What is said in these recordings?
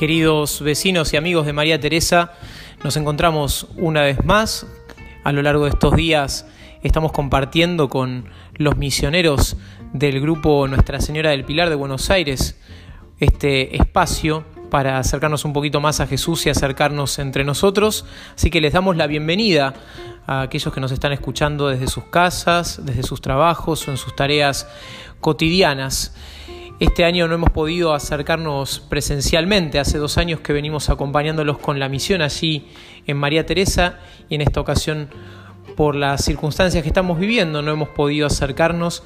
Queridos vecinos y amigos de María Teresa, nos encontramos una vez más. A lo largo de estos días estamos compartiendo con los misioneros del grupo Nuestra Señora del Pilar de Buenos Aires este espacio para acercarnos un poquito más a Jesús y acercarnos entre nosotros. Así que les damos la bienvenida a aquellos que nos están escuchando desde sus casas, desde sus trabajos o en sus tareas cotidianas. Este año no hemos podido acercarnos presencialmente, hace dos años que venimos acompañándolos con la misión allí en María Teresa y en esta ocasión por las circunstancias que estamos viviendo no hemos podido acercarnos,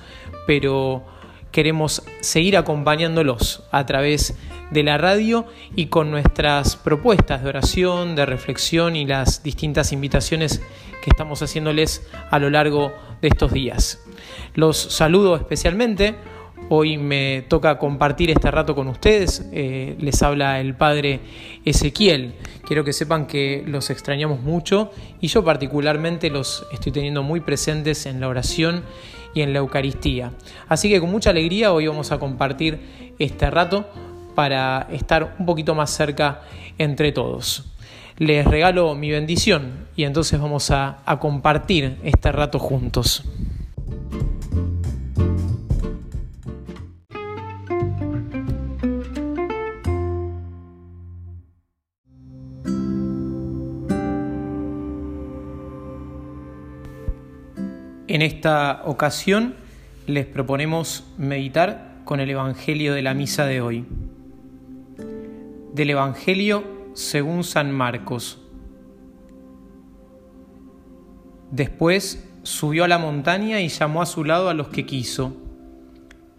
pero queremos seguir acompañándolos a través de la radio y con nuestras propuestas de oración, de reflexión y las distintas invitaciones que estamos haciéndoles a lo largo de estos días. Los saludo especialmente Hoy me toca compartir este rato con ustedes. Eh, les habla el padre Ezequiel. Quiero que sepan que los extrañamos mucho y yo particularmente los estoy teniendo muy presentes en la oración y en la Eucaristía. Así que con mucha alegría hoy vamos a compartir este rato para estar un poquito más cerca entre todos. Les regalo mi bendición y entonces vamos a compartir este rato juntos. Esta ocasión les proponemos meditar con el Evangelio de la Misa de hoy. Del Evangelio según San Marcos. Después subió a la montaña y llamó a su lado a los que quiso.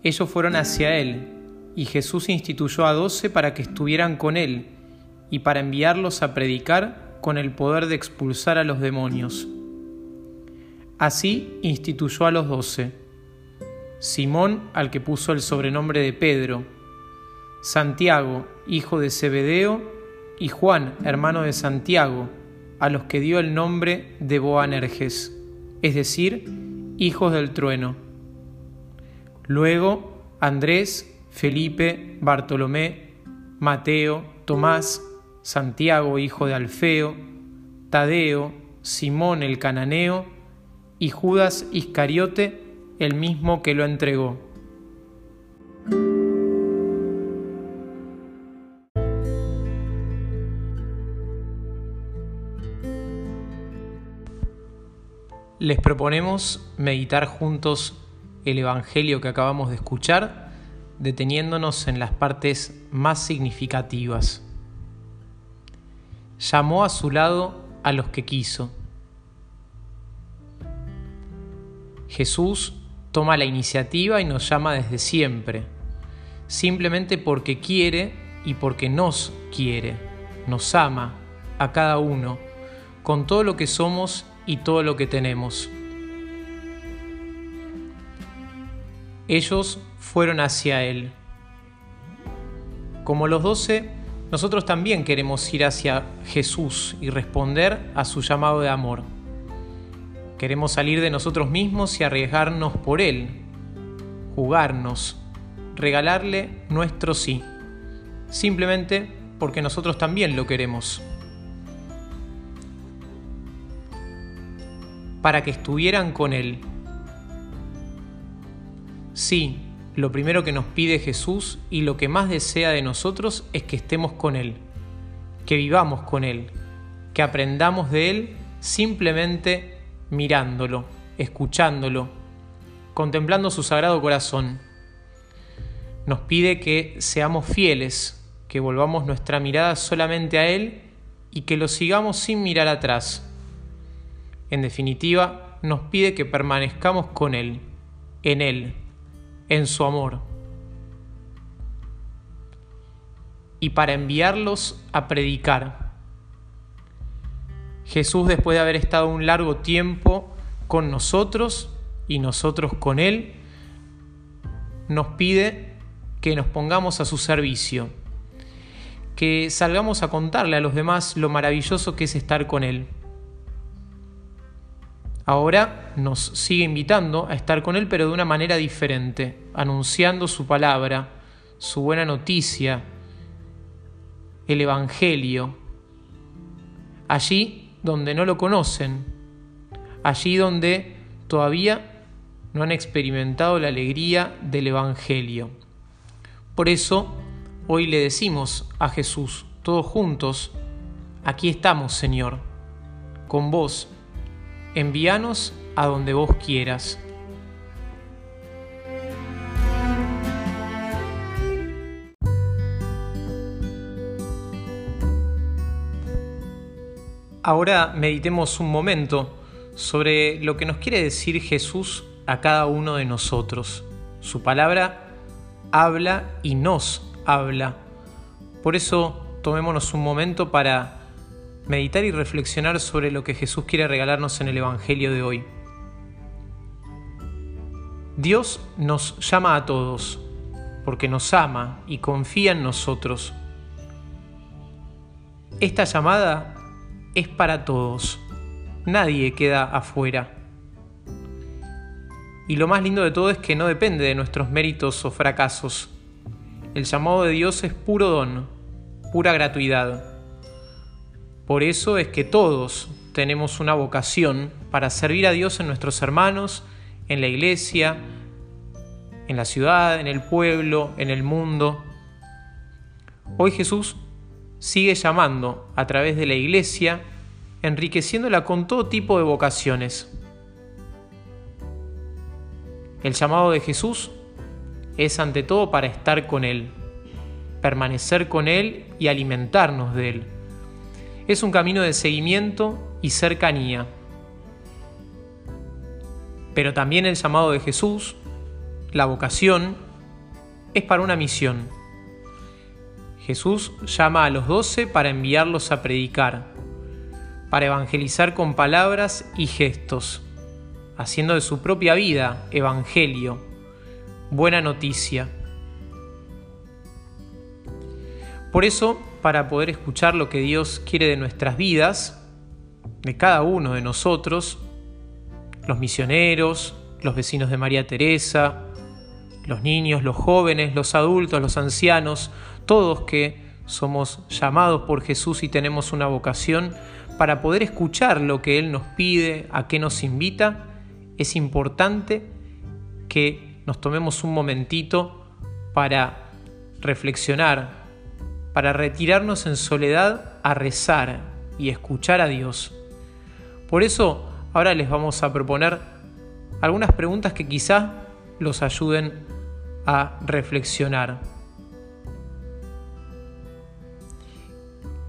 Ellos fueron hacia él, y Jesús instituyó a doce para que estuvieran con él y para enviarlos a predicar con el poder de expulsar a los demonios. Así instituyó a los doce. Simón, al que puso el sobrenombre de Pedro, Santiago, hijo de Zebedeo, y Juan, hermano de Santiago, a los que dio el nombre de Boanerges, es decir, hijos del trueno. Luego Andrés, Felipe, Bartolomé, Mateo, Tomás, Santiago, hijo de Alfeo, Tadeo, Simón el cananeo, y Judas Iscariote, el mismo que lo entregó. Les proponemos meditar juntos el Evangelio que acabamos de escuchar, deteniéndonos en las partes más significativas. Llamó a su lado a los que quiso Jesús toma la iniciativa y nos llama desde siempre, simplemente porque quiere y porque nos quiere, nos ama a cada uno, con todo lo que somos y todo lo que tenemos. Ellos fueron hacia Él. Como los doce, nosotros también queremos ir hacia Jesús y responder a su llamado de amor. Queremos salir de nosotros mismos y arriesgarnos por Él, jugarnos, regalarle nuestro sí, simplemente porque nosotros también lo queremos. Para que estuvieran con Él. Sí, lo primero que nos pide Jesús y lo que más desea de nosotros es que estemos con Él, que vivamos con Él, que aprendamos de Él simplemente mirándolo, escuchándolo, contemplando su sagrado corazón. Nos pide que seamos fieles, que volvamos nuestra mirada solamente a Él y que lo sigamos sin mirar atrás. En definitiva, nos pide que permanezcamos con Él, en Él, en su amor. Y para enviarlos a predicar Jesús, después de haber estado un largo tiempo con nosotros y nosotros con Él, nos pide que nos pongamos a su servicio, que salgamos a contarle a los demás lo maravilloso que es estar con Él. Ahora nos sigue invitando a estar con Él, pero de una manera diferente, anunciando su palabra, su buena noticia, el Evangelio, allí donde no lo conocen, allí donde todavía no han experimentado la alegría del Evangelio. Por eso, hoy le decimos a Jesús, todos juntos, aquí estamos, Señor, con vos, envíanos a donde vos quieras. Ahora meditemos un momento sobre lo que nos quiere decir Jesús a cada uno de nosotros. Su palabra habla y nos habla. Por eso tomémonos un momento para meditar y reflexionar sobre lo que Jesús quiere regalarnos en el Evangelio de hoy. Dios nos llama a todos porque nos ama y confía en nosotros. Esta llamada es para todos. Nadie queda afuera. Y lo más lindo de todo es que no depende de nuestros méritos o fracasos. El llamado de Dios es puro don, pura gratuidad. Por eso es que todos tenemos una vocación para servir a Dios en nuestros hermanos, en la iglesia, en la ciudad, en el pueblo, en el mundo. Hoy Jesús sigue llamando a través de la iglesia, enriqueciéndola con todo tipo de vocaciones. El llamado de Jesús es ante todo para estar con Él, permanecer con Él y alimentarnos de Él. Es un camino de seguimiento y cercanía. Pero también el llamado de Jesús, la vocación, es para una misión Jesús llama a los doce para enviarlos a predicar, para evangelizar con palabras y gestos, haciendo de su propia vida evangelio, buena noticia. Por eso, para poder escuchar lo que Dios quiere de nuestras vidas, de cada uno de nosotros, los misioneros, los vecinos de María Teresa, los niños, los jóvenes, los adultos, los ancianos, todos que somos llamados por Jesús y tenemos una vocación para poder escuchar lo que Él nos pide, a qué nos invita, es importante que nos tomemos un momentito para reflexionar, para retirarnos en soledad a rezar y escuchar a Dios. Por eso ahora les vamos a proponer algunas preguntas que quizá los ayuden a reflexionar.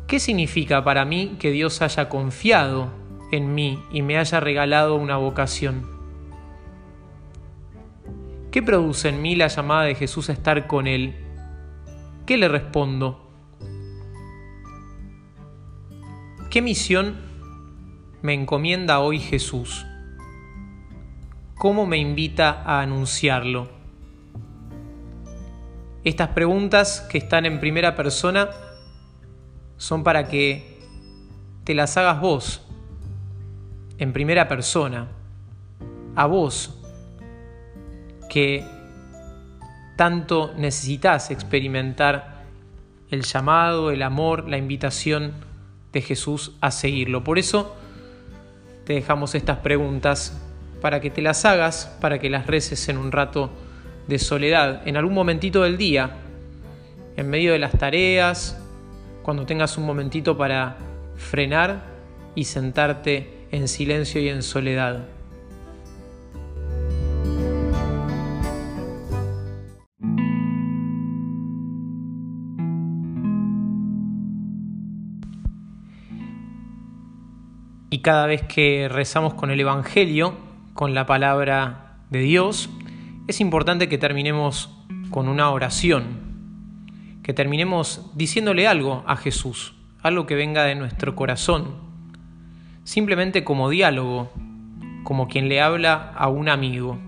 ¿Qué significa para mí que Dios haya confiado en mí y me haya regalado una vocación? ¿Qué produce en mí la llamada de Jesús a estar con Él? ¿Qué le respondo? ¿Qué misión me encomienda hoy Jesús? ¿Cómo me invita a anunciarlo? Estas preguntas que están en primera persona son para que te las hagas vos, en primera persona, a vos, que tanto necesitas experimentar el llamado, el amor, la invitación de Jesús a seguirlo. Por eso te dejamos estas preguntas para que te las hagas, para que las reces en un rato de soledad, en algún momentito del día, en medio de las tareas, cuando tengas un momentito para frenar y sentarte en silencio y en soledad. Y cada vez que rezamos con el Evangelio, con la palabra de Dios, es importante que terminemos con una oración, que terminemos diciéndole algo a Jesús, algo que venga de nuestro corazón, simplemente como diálogo, como quien le habla a un amigo.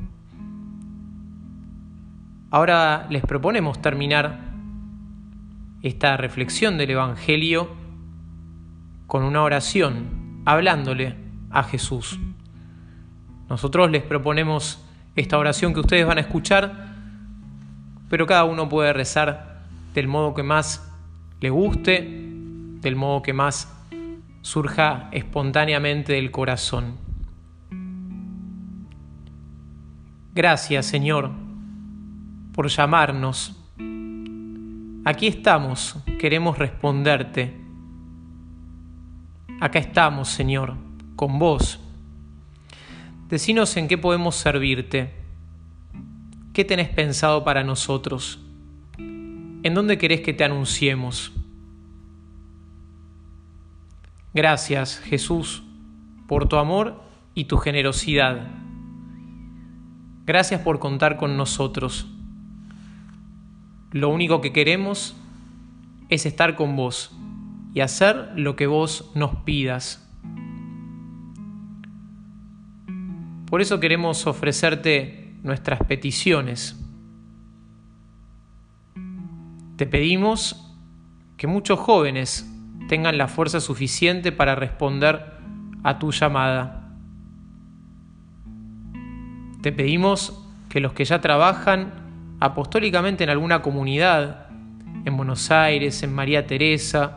Ahora les proponemos terminar esta reflexión del Evangelio con una oración, hablándole a Jesús. Nosotros les proponemos esta oración que ustedes van a escuchar, pero cada uno puede rezar del modo que más le guste, del modo que más surja espontáneamente del corazón. Gracias, Señor, por llamarnos. Aquí estamos, queremos responderte. Acá estamos, Señor, con vos. Decinos en qué podemos servirte. ¿Qué tenés pensado para nosotros? ¿En dónde querés que te anunciemos? Gracias, Jesús, por tu amor y tu generosidad. Gracias por contar con nosotros. Lo único que queremos es estar con vos y hacer lo que vos nos pidas. Por eso queremos ofrecerte nuestras peticiones. Te pedimos que muchos jóvenes tengan la fuerza suficiente para responder a tu llamada. Te pedimos que los que ya trabajan apostólicamente en alguna comunidad, en Buenos Aires, en María Teresa,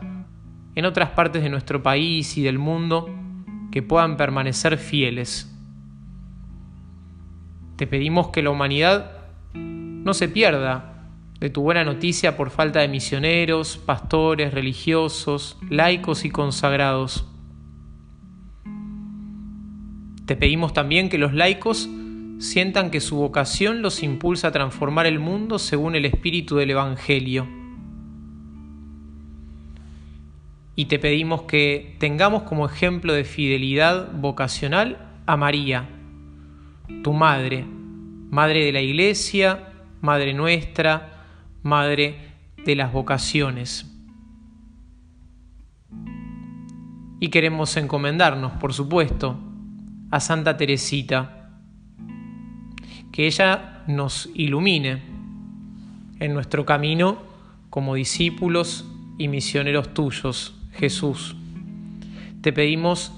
en otras partes de nuestro país y del mundo, que puedan permanecer fieles. Te pedimos que la humanidad no se pierda de tu buena noticia por falta de misioneros, pastores, religiosos, laicos y consagrados. Te pedimos también que los laicos sientan que su vocación los impulsa a transformar el mundo según el espíritu del Evangelio. Y te pedimos que tengamos como ejemplo de fidelidad vocacional a María, tu Madre, Madre de la Iglesia, Madre nuestra, Madre de las vocaciones. Y queremos encomendarnos, por supuesto, a Santa Teresita, que ella nos ilumine en nuestro camino como discípulos y misioneros tuyos, Jesús. Te pedimos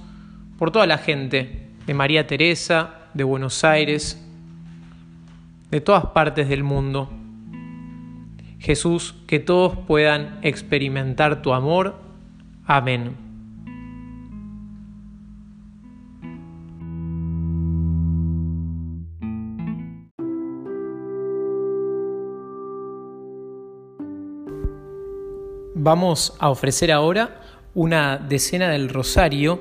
por toda la gente de María Teresa, de Buenos Aires, de todas partes del mundo, Jesús, que todos puedan experimentar tu amor. Amén. Vamos a ofrecer ahora una decena del rosario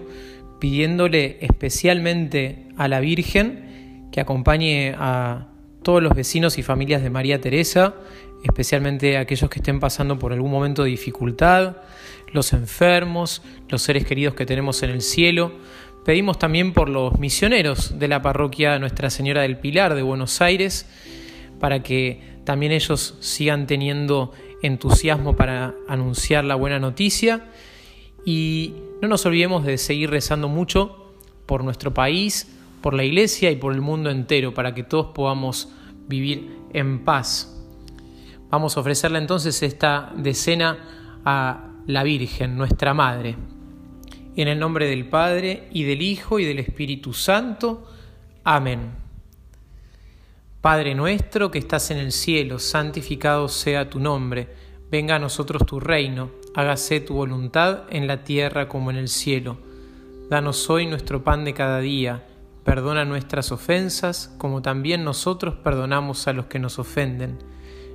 pidiéndole especialmente a la Virgen que acompañe a todos los vecinos y familias de María Teresa especialmente aquellos que estén pasando por algún momento de dificultad, los enfermos, los seres queridos que tenemos en el cielo. Pedimos también por los misioneros de la parroquia Nuestra Señora del Pilar de Buenos Aires, para que también ellos sigan teniendo entusiasmo para anunciar la buena noticia. Y no nos olvidemos de seguir rezando mucho por nuestro país, por la iglesia y por el mundo entero, para que todos podamos vivir en paz. Vamos a ofrecerle entonces esta decena a la Virgen, nuestra Madre. En el nombre del Padre, y del Hijo, y del Espíritu Santo. Amén. Padre nuestro que estás en el cielo, santificado sea tu nombre. Venga a nosotros tu reino. Hágase tu voluntad en la tierra como en el cielo. Danos hoy nuestro pan de cada día. Perdona nuestras ofensas, como también nosotros perdonamos a los que nos ofenden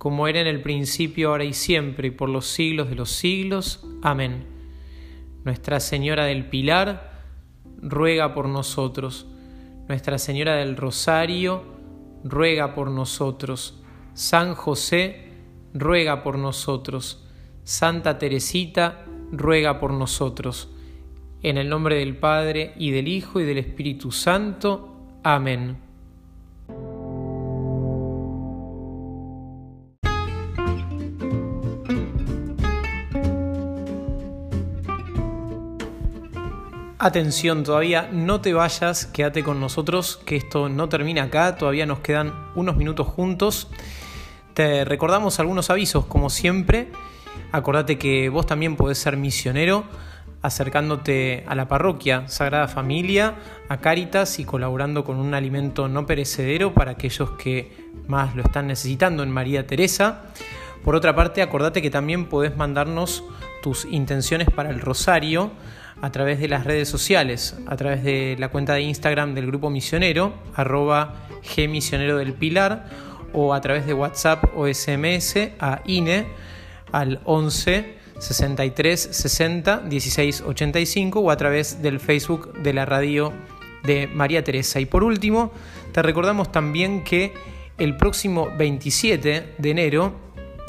como era en el principio, ahora y siempre, y por los siglos de los siglos. Amén. Nuestra Señora del Pilar, ruega por nosotros. Nuestra Señora del Rosario, ruega por nosotros. San José, ruega por nosotros. Santa Teresita, ruega por nosotros. En el nombre del Padre, y del Hijo, y del Espíritu Santo. Amén. Atención, todavía no te vayas, quédate con nosotros, que esto no termina acá, todavía nos quedan unos minutos juntos. Te recordamos algunos avisos, como siempre. Acordate que vos también podés ser misionero acercándote a la parroquia Sagrada Familia, a Cáritas y colaborando con un alimento no perecedero para aquellos que más lo están necesitando en María Teresa. Por otra parte, acordate que también podés mandarnos tus intenciones para el rosario a través de las redes sociales, a través de la cuenta de Instagram del Grupo Misionero, arroba Gmisionero del Pilar, o a través de WhatsApp o SMS a INE al 11 63 60 16 85 o a través del Facebook de la radio de María Teresa. Y por último, te recordamos también que el próximo 27 de enero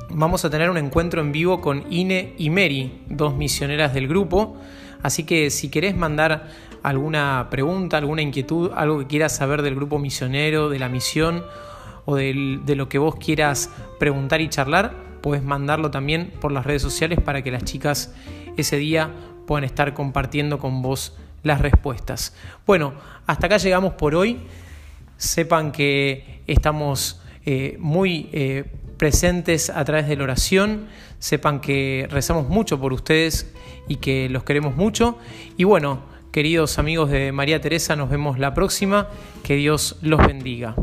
vamos a tener un encuentro en vivo con Ine y Mary, dos misioneras del grupo. Así que si querés mandar alguna pregunta, alguna inquietud, algo que quieras saber del grupo misionero, de la misión o de lo que vos quieras preguntar y charlar, puedes mandarlo también por las redes sociales para que las chicas ese día puedan estar compartiendo con vos las respuestas. Bueno, hasta acá llegamos por hoy. Sepan que estamos eh, muy eh, presentes a través de la oración, sepan que rezamos mucho por ustedes y que los queremos mucho. Y bueno, queridos amigos de María Teresa, nos vemos la próxima. Que Dios los bendiga.